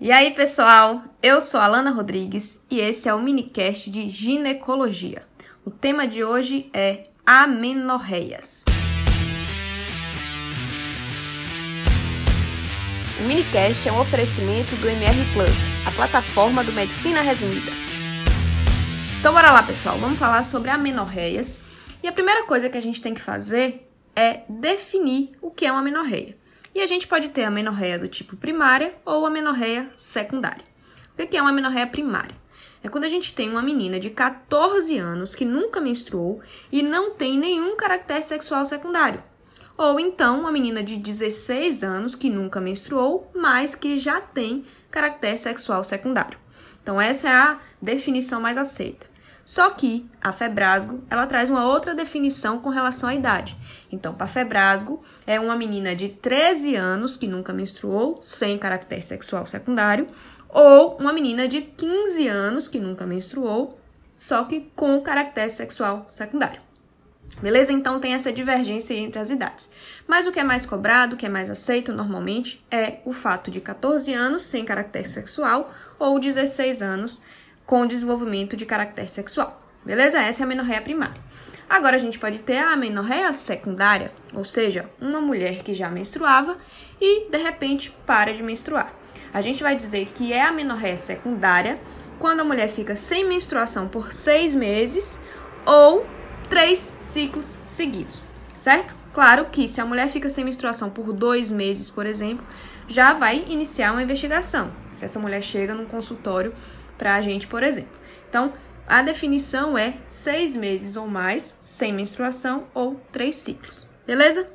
E aí, pessoal? Eu sou a Alana Rodrigues e esse é o minicast de ginecologia. O tema de hoje é amenorreias. O minicast é um oferecimento do MR Plus, a plataforma do Medicina Resumida. Então, bora lá, pessoal. Vamos falar sobre amenorreias. E a primeira coisa que a gente tem que fazer é definir o que é uma amenorreia. E a gente pode ter a menorreia do tipo primária ou a menorreia secundária. O que é uma menorreia primária? É quando a gente tem uma menina de 14 anos que nunca menstruou e não tem nenhum caractere sexual secundário. Ou então uma menina de 16 anos que nunca menstruou, mas que já tem caractere sexual secundário. Então essa é a definição mais aceita. Só que a Febrasgo, ela traz uma outra definição com relação à idade. Então, para Febrasgo, é uma menina de 13 anos que nunca menstruou, sem caractere sexual secundário, ou uma menina de 15 anos que nunca menstruou, só que com caractere sexual secundário. Beleza? Então tem essa divergência entre as idades. Mas o que é mais cobrado, o que é mais aceito normalmente, é o fato de 14 anos sem caractere sexual ou 16 anos com desenvolvimento de caractere sexual. Beleza? Essa é a menorreia primária. Agora a gente pode ter a menorreia secundária, ou seja, uma mulher que já menstruava e de repente para de menstruar. A gente vai dizer que é a menorreia secundária quando a mulher fica sem menstruação por seis meses ou três ciclos seguidos, certo? Claro que se a mulher fica sem menstruação por dois meses, por exemplo, já vai iniciar uma investigação. Se essa mulher chega num consultório para a gente, por exemplo. Então, a definição é seis meses ou mais sem menstruação ou três ciclos, beleza?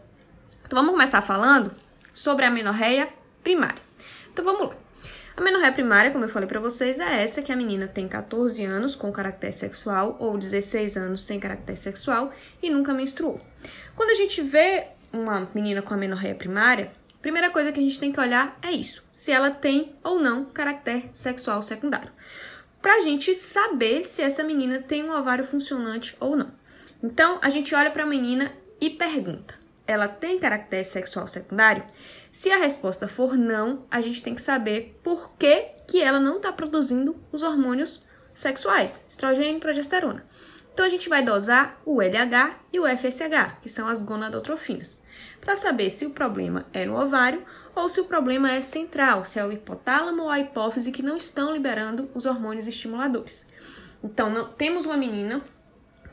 Então, vamos começar falando sobre a menorreia primária. Então, vamos lá. A menorreia primária, como eu falei para vocês, é essa que a menina tem 14 anos com caractere sexual ou 16 anos sem caractere sexual e nunca menstruou. Quando a gente vê uma menina com a menorreia primária, Primeira coisa que a gente tem que olhar é isso: se ela tem ou não caractere sexual secundário. Para a gente saber se essa menina tem um ovário funcionante ou não. Então, a gente olha para a menina e pergunta: ela tem caractere sexual secundário? Se a resposta for não, a gente tem que saber por que, que ela não está produzindo os hormônios sexuais, estrogênio e progesterona. Então a gente vai dosar o LH e o FSH, que são as gonadotrofinas, para saber se o problema é no ovário ou se o problema é central, se é o hipotálamo ou a hipófise que não estão liberando os hormônios estimuladores. Então, não, temos uma menina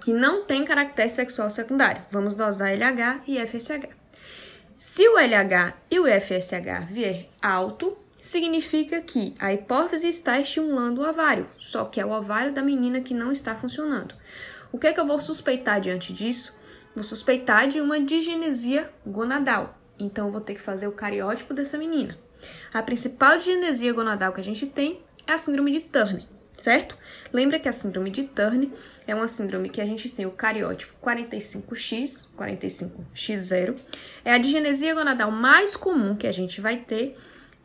que não tem caractere sexual secundário. Vamos dosar LH e FSH. Se o LH e o FSH vier alto, significa que a hipófise está estimulando o ovário, só que é o ovário da menina que não está funcionando. O que é que eu vou suspeitar diante disso? Vou suspeitar de uma digenesia gonadal. Então, eu vou ter que fazer o cariótipo dessa menina. A principal digenesia gonadal que a gente tem é a síndrome de Turner, certo? Lembra que a síndrome de Turner é uma síndrome que a gente tem o cariótipo 45X, 45X0. É a digenesia gonadal mais comum que a gente vai ter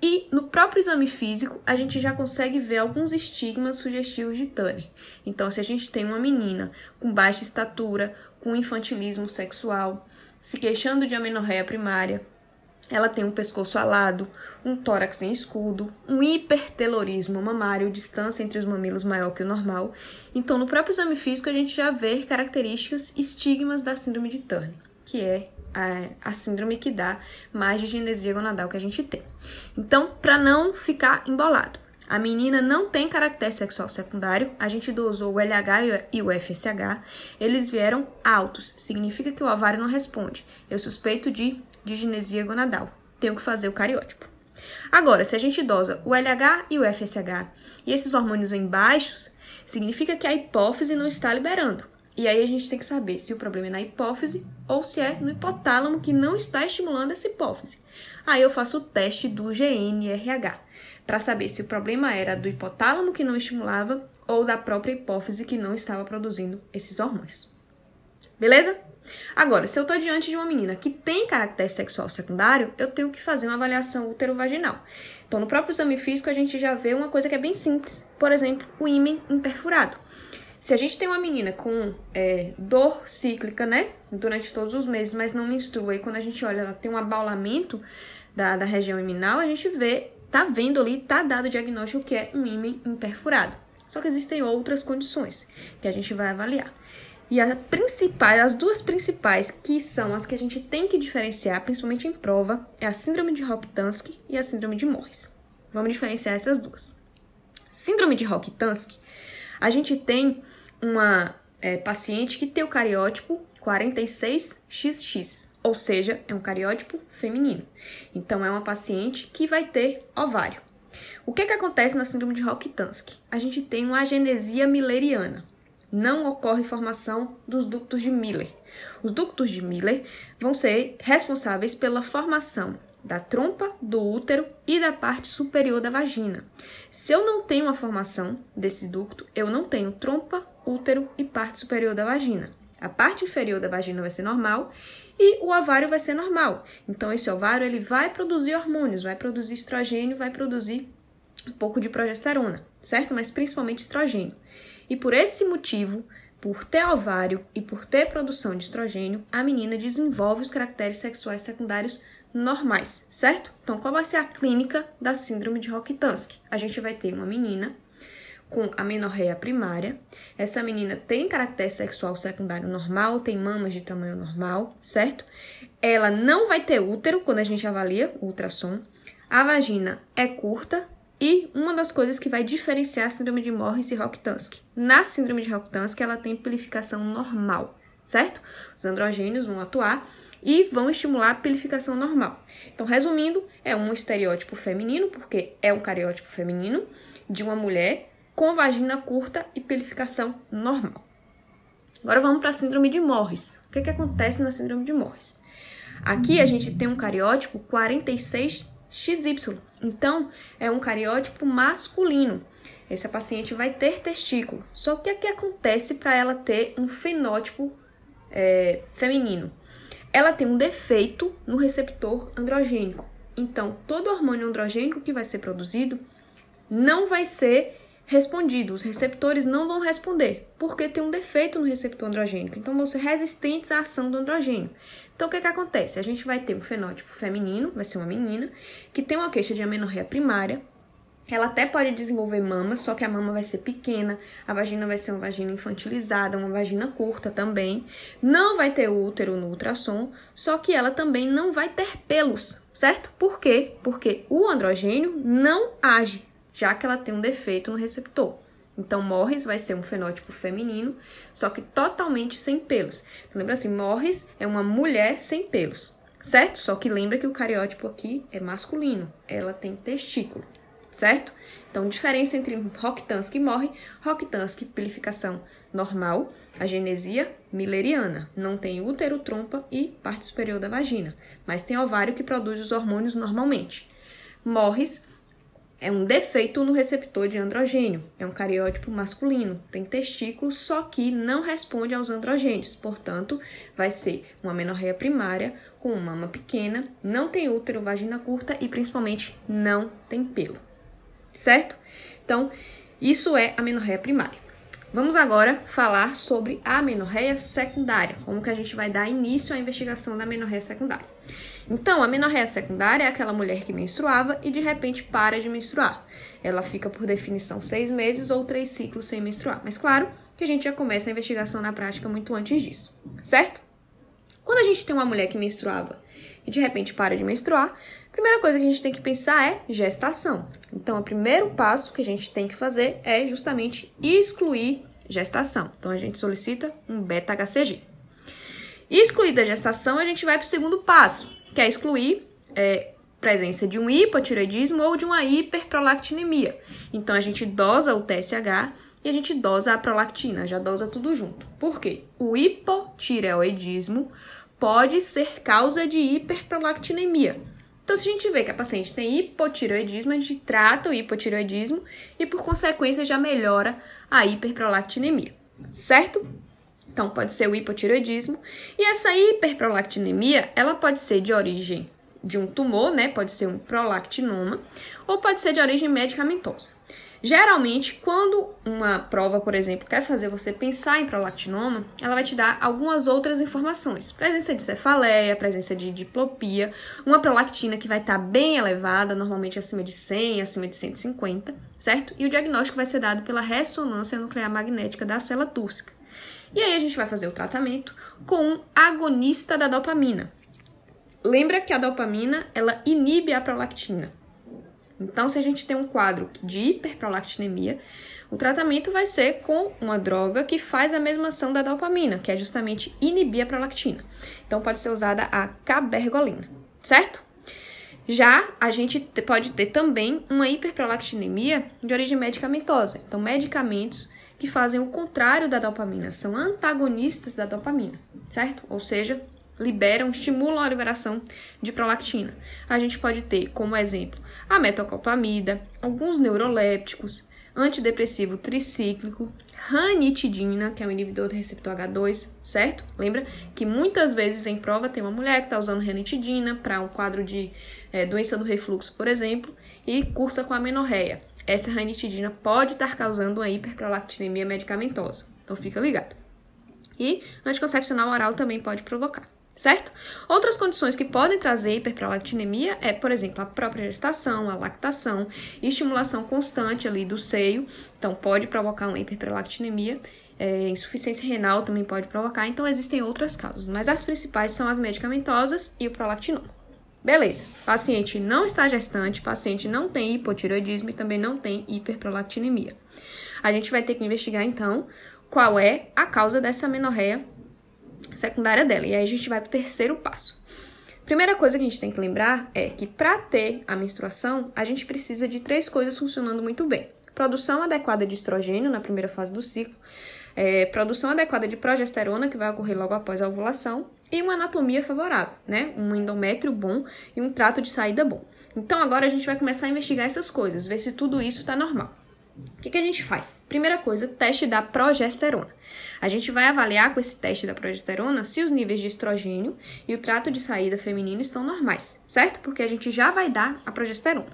e no próprio exame físico, a gente já consegue ver alguns estigmas sugestivos de Turner. Então, se a gente tem uma menina com baixa estatura, com infantilismo sexual, se queixando de amenorreia primária, ela tem um pescoço alado, um tórax em escudo, um hipertelorismo mamário, distância entre os mamilos maior que o normal. Então, no próprio exame físico, a gente já vê características, estigmas da síndrome de Turner, que é a, a síndrome que dá mais de genesia gonadal que a gente tem. Então, para não ficar embolado, a menina não tem caractere sexual secundário, a gente dosou o LH e o FSH, eles vieram altos, significa que o ovário não responde. Eu suspeito de digenesia gonadal, tenho que fazer o cariótipo. Agora, se a gente dosa o LH e o FSH e esses hormônios vêm baixos, significa que a hipófise não está liberando. E aí a gente tem que saber se o problema é na hipófise ou se é no hipotálamo que não está estimulando essa hipófise. Aí eu faço o teste do GNRH para saber se o problema era do hipotálamo que não estimulava ou da própria hipófise que não estava produzindo esses hormônios. Beleza? Agora, se eu estou diante de uma menina que tem caractere sexual secundário, eu tenho que fazer uma avaliação uterovaginal. Então, no próprio exame físico, a gente já vê uma coisa que é bem simples. Por exemplo, o ímã imperfurado. Se a gente tem uma menina com é, dor cíclica, né, durante todos os meses, mas não menstrua, e quando a gente olha, ela tem um abaulamento da, da região iminal, a gente vê tá vendo ali, tá dado o diagnóstico que é um ímã imperfurado. Só que existem outras condições que a gente vai avaliar. E as principais, as duas principais, que são as que a gente tem que diferenciar, principalmente em prova, é a síndrome de Rokitansky e a síndrome de Morris. Vamos diferenciar essas duas. Síndrome de Rokitansky, a gente tem uma é, paciente que tem o cariótipo 46XX, ou seja, é um cariótipo feminino. Então, é uma paciente que vai ter ovário. O que, que acontece na síndrome de Rokitansky? A gente tem uma agenesia milleriana. Não ocorre formação dos ductos de Miller. Os ductos de Miller vão ser responsáveis pela formação da trompa, do útero e da parte superior da vagina. Se eu não tenho a formação desse ducto, eu não tenho trompa, útero e parte superior da vagina. A parte inferior da vagina vai ser normal e o ovário vai ser normal. Então esse ovário ele vai produzir hormônios, vai produzir estrogênio, vai produzir um pouco de progesterona, certo? Mas principalmente estrogênio. E por esse motivo, por ter ovário e por ter produção de estrogênio, a menina desenvolve os caracteres sexuais secundários normais, certo? Então, qual vai ser a clínica da síndrome de Rokitansky? A gente vai ter uma menina com amenorreia primária. Essa menina tem caractere sexual secundário normal, tem mamas de tamanho normal, certo? Ela não vai ter útero quando a gente avalia o ultrassom. A vagina é curta e uma das coisas que vai diferenciar a síndrome de Morris e Rokitansky. Na síndrome de Rokitansky, ela tem pilificação normal, certo? Os androgênios vão atuar e vão estimular a pilificação normal. Então, resumindo, é um estereótipo feminino, porque é um cariótipo feminino de uma mulher com vagina curta e pilificação normal. Agora vamos para a síndrome de Morris. O que, que acontece na síndrome de Morris? Aqui a gente tem um cariótipo 46XY. Então, é um cariótipo masculino. Essa paciente vai ter testículo. Só que o que acontece para ela ter um fenótipo é, feminino? Ela tem um defeito no receptor androgênico. Então, todo hormônio androgênico que vai ser produzido não vai ser respondido. Os receptores não vão responder, porque tem um defeito no receptor androgênico. Então, vão ser resistentes à ação do androgênio. Então, o que, que acontece? A gente vai ter um fenótipo feminino, vai ser uma menina, que tem uma queixa de amenorreia primária. Ela até pode desenvolver mama, só que a mama vai ser pequena, a vagina vai ser uma vagina infantilizada, uma vagina curta também. Não vai ter útero no ultrassom, só que ela também não vai ter pelos, certo? Por quê? Porque o androgênio não age já que ela tem um defeito no receptor. Então, Morris vai ser um fenótipo feminino, só que totalmente sem pelos. Então, lembra assim, Morris é uma mulher sem pelos, certo? Só que lembra que o cariótipo aqui é masculino, ela tem testículo, certo? Então, diferença entre Rokitansky e Morri, Rokitansky, pilificação normal, a genesia milleriana, não tem útero, trompa e parte superior da vagina, mas tem ovário que produz os hormônios normalmente. Morris é um defeito no receptor de androgênio, é um cariótipo masculino, tem testículos, só que não responde aos androgênios, portanto, vai ser uma menorreia primária com mama pequena, não tem útero, vagina curta e principalmente não tem pelo. Certo? Então, isso é a menorreia primária. Vamos agora falar sobre a menorreia secundária, como que a gente vai dar início à investigação da menorreia secundária. Então, a menorreia secundária é aquela mulher que menstruava e de repente para de menstruar. Ela fica, por definição, seis meses ou três ciclos sem menstruar. Mas, claro, que a gente já começa a investigação na prática muito antes disso, certo? Quando a gente tem uma mulher que menstruava e de repente para de menstruar, primeira coisa que a gente tem que pensar é gestação. Então, o primeiro passo que a gente tem que fazer é justamente excluir gestação. Então, a gente solicita um beta-HCG. Excluída a gestação, a gente vai para o segundo passo, que é excluir é, presença de um hipotireoidismo ou de uma hiperprolactinemia. Então a gente dosa o TSH e a gente dosa a prolactina, já dosa tudo junto. Por quê? O hipotireoidismo pode ser causa de hiperprolactinemia. Então, se a gente vê que a paciente tem hipotireoidismo, a gente trata o hipotireoidismo e, por consequência, já melhora a hiperprolactinemia, certo? Então, pode ser o hipotireoidismo. E essa hiperprolactinemia, ela pode ser de origem de um tumor, né? Pode ser um prolactinoma, ou pode ser de origem medicamentosa. Geralmente, quando uma prova, por exemplo, quer fazer você pensar em prolactinoma, ela vai te dar algumas outras informações. Presença de cefaleia, presença de diplopia, uma prolactina que vai estar bem elevada, normalmente acima de 100, acima de 150, certo? E o diagnóstico vai ser dado pela ressonância nuclear magnética da célula túrcica. E aí a gente vai fazer o tratamento com um agonista da dopamina. Lembra que a dopamina, ela inibe a prolactina. Então, se a gente tem um quadro de hiperprolactinemia, o tratamento vai ser com uma droga que faz a mesma ação da dopamina, que é justamente inibir a prolactina. Então, pode ser usada a cabergolina, certo? Já a gente pode ter também uma hiperprolactinemia de origem medicamentosa. Então, medicamentos que fazem o contrário da dopamina, são antagonistas da dopamina, certo? Ou seja, liberam, estimulam a liberação de prolactina. A gente pode ter como exemplo a metoclopramida, alguns neurolépticos, antidepressivo tricíclico, ranitidina, que é um inibidor do receptor H2, certo? Lembra que muitas vezes em prova tem uma mulher que está usando ranitidina para um quadro de é, doença do refluxo, por exemplo, e cursa com a menorreia. Essa ranitidina pode estar causando uma hiperprolactinemia medicamentosa, então fica ligado. E anticoncepcional oral também pode provocar certo? Outras condições que podem trazer hiperprolactinemia é, por exemplo, a própria gestação, a lactação, estimulação constante ali do seio, então pode provocar uma hiperprolactinemia. É, insuficiência renal também pode provocar, então existem outras causas, mas as principais são as medicamentosas e o prolactinoma. Beleza, paciente não está gestante, paciente não tem hipotiroidismo e também não tem hiperprolactinemia. A gente vai ter que investigar então qual é a causa dessa menorreia secundária dela. E aí a gente vai para o terceiro passo. Primeira coisa que a gente tem que lembrar é que para ter a menstruação, a gente precisa de três coisas funcionando muito bem: produção adequada de estrogênio na primeira fase do ciclo, é, produção adequada de progesterona, que vai ocorrer logo após a ovulação, e uma anatomia favorável, né? Um endométrio bom e um trato de saída bom. Então agora a gente vai começar a investigar essas coisas, ver se tudo isso está normal. O que, que a gente faz? Primeira coisa, teste da progesterona. A gente vai avaliar com esse teste da progesterona se os níveis de estrogênio e o trato de saída feminino estão normais, certo? Porque a gente já vai dar a progesterona.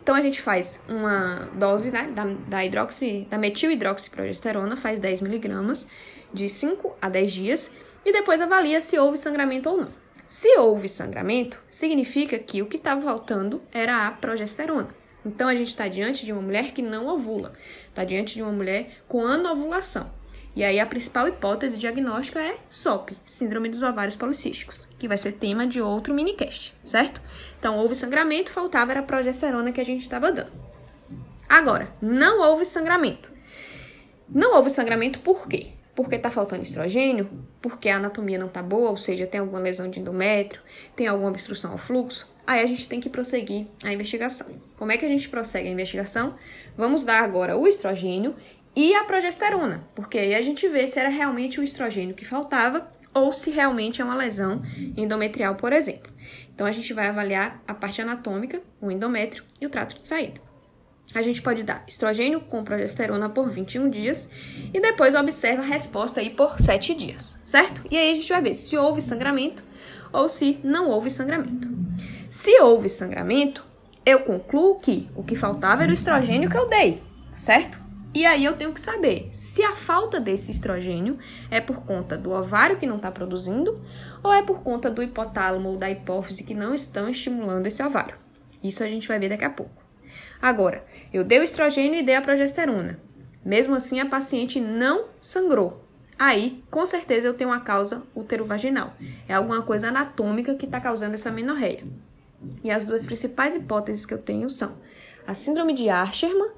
Então a gente faz uma dose né, da, da, hidroxi, da metilhidroxiprogesterona, faz 10 miligramas de 5 a 10 dias e depois avalia se houve sangramento ou não. Se houve sangramento, significa que o que estava faltando era a progesterona. Então a gente está diante de uma mulher que não ovula, está diante de uma mulher com anovulação. E aí a principal hipótese diagnóstica é SOP, Síndrome dos Ovários Policísticos, que vai ser tema de outro minicast, certo? Então houve sangramento, faltava era a progesterona que a gente estava dando. Agora, não houve sangramento. Não houve sangramento por quê? Porque está faltando estrogênio, porque a anatomia não está boa, ou seja, tem alguma lesão de endométrio, tem alguma obstrução ao fluxo, aí a gente tem que prosseguir a investigação. Como é que a gente prossegue a investigação? Vamos dar agora o estrogênio e a progesterona, porque aí a gente vê se era realmente o estrogênio que faltava ou se realmente é uma lesão endometrial, por exemplo. Então a gente vai avaliar a parte anatômica, o endométrio e o trato de saída. A gente pode dar estrogênio com progesterona por 21 dias e depois observa a resposta aí por 7 dias, certo? E aí a gente vai ver se houve sangramento ou se não houve sangramento. Se houve sangramento, eu concluo que o que faltava era o estrogênio que eu dei, certo? E aí eu tenho que saber se a falta desse estrogênio é por conta do ovário que não está produzindo ou é por conta do hipotálamo ou da hipófise que não estão estimulando esse ovário. Isso a gente vai ver daqui a pouco. Agora, eu dei o estrogênio e dei a progesterona. Mesmo assim, a paciente não sangrou. Aí, com certeza, eu tenho uma causa uterovaginal. É alguma coisa anatômica que está causando essa menorreia. E as duas principais hipóteses que eu tenho são a síndrome de Asherman,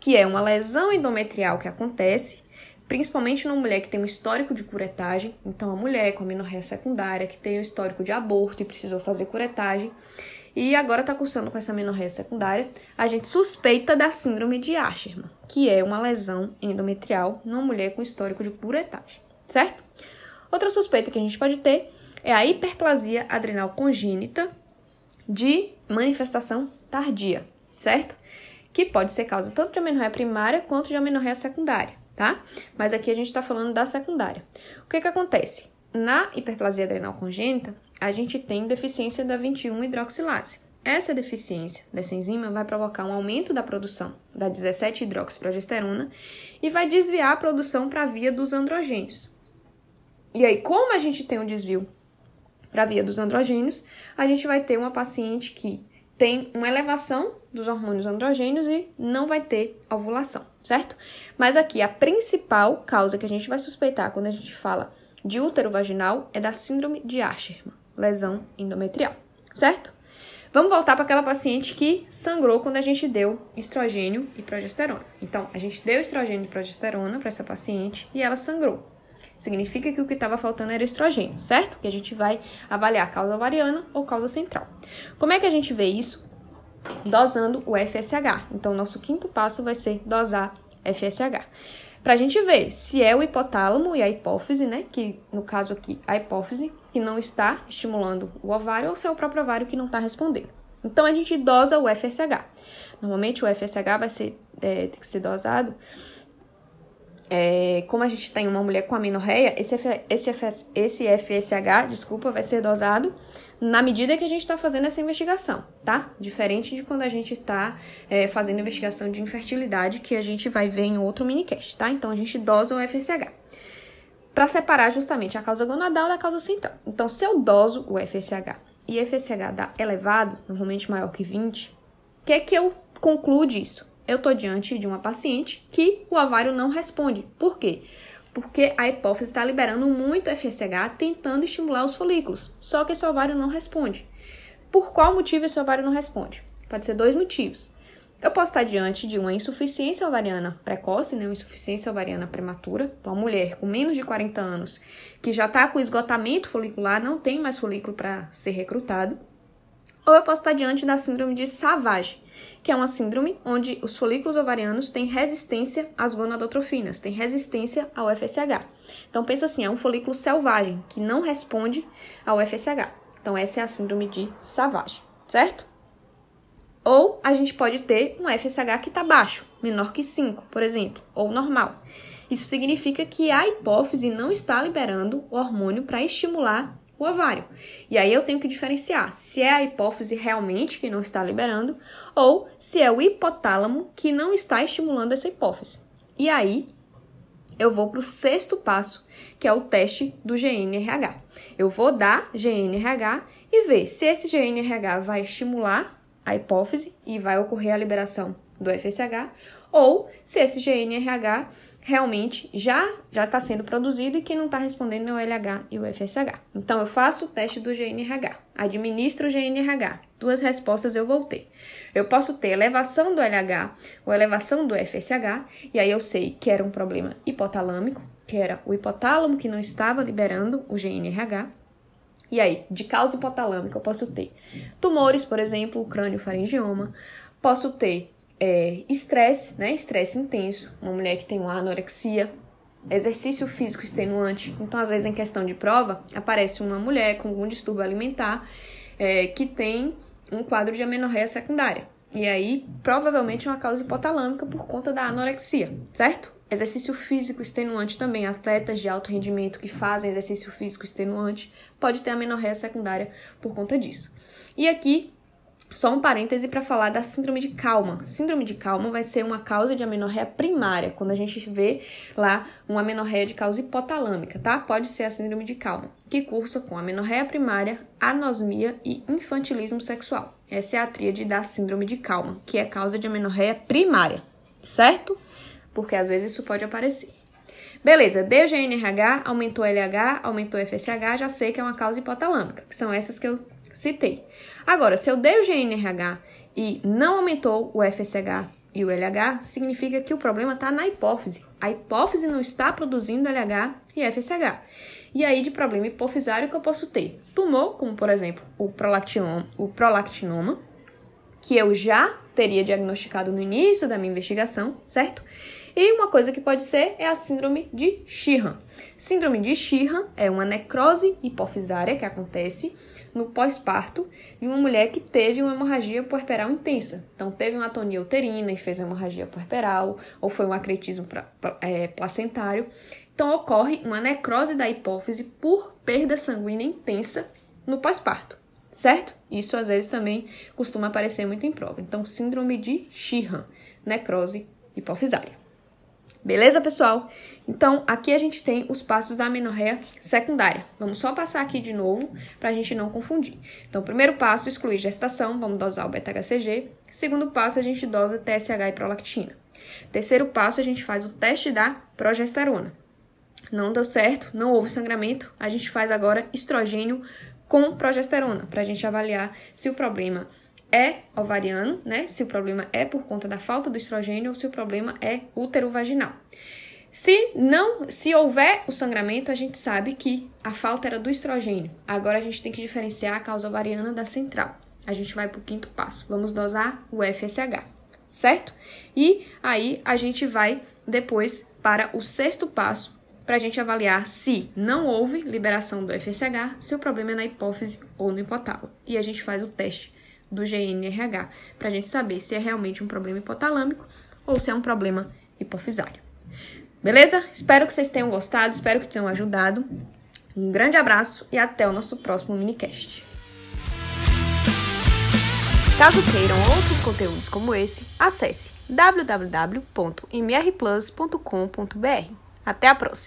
que é uma lesão endometrial que acontece, principalmente numa mulher que tem um histórico de curetagem, então a mulher com amenorreia secundária, que tem um histórico de aborto e precisou fazer curetagem, e agora está cursando com essa amenorreia secundária, a gente suspeita da síndrome de Asherman, que é uma lesão endometrial numa mulher com histórico de curetagem, certo? Outra suspeita que a gente pode ter é a hiperplasia adrenal congênita, de manifestação tardia, certo? Que pode ser causa tanto de amenorreia primária quanto de amenorreia secundária, tá? Mas aqui a gente está falando da secundária. O que que acontece? Na hiperplasia adrenal congênita, a gente tem deficiência da 21 hidroxilase. Essa deficiência dessa enzima vai provocar um aumento da produção da 17-hidroxiprogesterona e vai desviar a produção para a via dos androgênios. E aí, como a gente tem um desvio para a via dos androgênios, a gente vai ter uma paciente que tem uma elevação dos hormônios androgênios e não vai ter ovulação, certo? Mas aqui a principal causa que a gente vai suspeitar quando a gente fala de útero vaginal é da síndrome de Asherman, lesão endometrial, certo? Vamos voltar para aquela paciente que sangrou quando a gente deu estrogênio e progesterona. Então, a gente deu estrogênio e progesterona para essa paciente e ela sangrou. Significa que o que estava faltando era estrogênio, certo? Que a gente vai avaliar causa ovariana ou causa central. Como é que a gente vê isso? Dosando o FSH. Então, nosso quinto passo vai ser dosar FSH. Para a gente ver se é o hipotálamo e a hipófise, né? Que no caso aqui, a hipófise, que não está estimulando o ovário, ou se é o próprio ovário que não está respondendo. Então a gente dosa o FSH. Normalmente o FSH vai ser, é, tem que ser dosado. É, como a gente tem uma mulher com amenorreia, esse, esse FSH, desculpa, vai ser dosado na medida que a gente está fazendo essa investigação, tá? Diferente de quando a gente está é, fazendo investigação de infertilidade, que a gente vai ver em outro minicast, tá? Então a gente dosa o FSH para separar justamente a causa gonadal da causa central. Então, se eu doso o FSH e FSH dá elevado, normalmente maior que 20, o que é que eu concluo disso? Eu estou diante de uma paciente que o ovário não responde. Por quê? Porque a hipófise está liberando muito FSH tentando estimular os folículos, só que esse ovário não responde. Por qual motivo esse ovário não responde? Pode ser dois motivos. Eu posso estar diante de uma insuficiência ovariana precoce, né, uma insuficiência ovariana prematura. Então, uma mulher com menos de 40 anos que já está com esgotamento folicular, não tem mais folículo para ser recrutado. Ou eu posso estar diante da síndrome de Savage, que é uma síndrome onde os folículos ovarianos têm resistência às gonadotrofinas, têm resistência ao FSH. Então, pensa assim, é um folículo selvagem que não responde ao FSH. Então, essa é a síndrome de Savage, certo? Ou a gente pode ter um FSH que está baixo, menor que 5, por exemplo, ou normal. Isso significa que a hipófise não está liberando o hormônio para estimular o ovário. E aí eu tenho que diferenciar se é a hipófise realmente que não está liberando ou se é o hipotálamo que não está estimulando essa hipófise. E aí eu vou para o sexto passo, que é o teste do GNRH. Eu vou dar GNRH e ver se esse GNRH vai estimular a hipófise e vai ocorrer a liberação do FSH, ou se esse GNRH realmente já já está sendo produzido e que não está respondendo o LH e o FSH. Então eu faço o teste do GNRH, administro o GNRH, duas respostas eu vou ter. Eu posso ter elevação do LH ou elevação do FSH, e aí eu sei que era um problema hipotalâmico, que era o hipotálamo que não estava liberando o GNRH, e aí, de causa hipotalâmica, eu posso ter tumores, por exemplo, crânio faringioma, posso ter é, estresse, né? Estresse intenso, uma mulher que tem uma anorexia, exercício físico extenuante. Então, às vezes, em questão de prova, aparece uma mulher com algum distúrbio alimentar é, que tem um quadro de amenorreia secundária. E aí, provavelmente, é uma causa hipotalâmica por conta da anorexia, certo? Exercício físico extenuante também, atletas de alto rendimento que fazem exercício físico extenuante pode ter amenorreia secundária por conta disso. E aqui só um parêntese para falar da síndrome de Kalman. Síndrome de Kalman vai ser uma causa de amenorreia primária, quando a gente vê lá uma amenorreia de causa hipotalâmica, tá? Pode ser a síndrome de Kalman, que cursa com amenorreia primária, anosmia e infantilismo sexual. Essa é a tríade da síndrome de Kalman, que é causa de amenorreia primária, certo? porque às vezes isso pode aparecer. Beleza, deu GNRH, aumentou LH, aumentou FSH, já sei que é uma causa hipotalâmica, que são essas que eu citei. Agora, se eu dei o GNRH e não aumentou o FSH e o LH, significa que o problema está na hipófise. A hipófise não está produzindo LH e FSH. E aí, de problema hipofisário que eu posso ter? Tumor, como por exemplo o o prolactinoma que eu já teria diagnosticado no início da minha investigação, certo? E uma coisa que pode ser é a síndrome de Sheehan. Síndrome de Sheehan é uma necrose hipofisária que acontece no pós-parto de uma mulher que teve uma hemorragia puerperal intensa. Então, teve uma atonia uterina e fez uma hemorragia puerperal, ou foi um acretismo é, placentário. Então, ocorre uma necrose da hipófise por perda sanguínea intensa no pós-parto, certo? Isso às vezes também costuma aparecer muito em prova. Então, síndrome de Sheehan, necrose hipofisária. Beleza, pessoal? Então, aqui a gente tem os passos da amenorreia secundária. Vamos só passar aqui de novo para a gente não confundir. Então, primeiro passo, excluir gestação, vamos dosar o beta-HCG. Segundo passo, a gente dosa TSH e prolactina. Terceiro passo, a gente faz o teste da progesterona. Não deu certo, não houve sangramento, a gente faz agora estrogênio com progesterona, para a gente avaliar se o problema é ovariano, né? Se o problema é por conta da falta do estrogênio ou se o problema é útero vaginal. Se não, se houver o sangramento, a gente sabe que a falta era do estrogênio. Agora a gente tem que diferenciar a causa ovariana da central. A gente vai para o quinto passo. Vamos dosar o FSH, certo? E aí a gente vai depois para o sexto passo para a gente avaliar se não houve liberação do FSH, se o problema é na hipófise ou no hipotálamo. E a gente faz o teste do GNRH, para a gente saber se é realmente um problema hipotalâmico ou se é um problema hipofisário. Beleza? Espero que vocês tenham gostado, espero que tenham ajudado. Um grande abraço e até o nosso próximo minicast. Caso queiram outros conteúdos como esse, acesse www.mrplus.com.br. Até a próxima!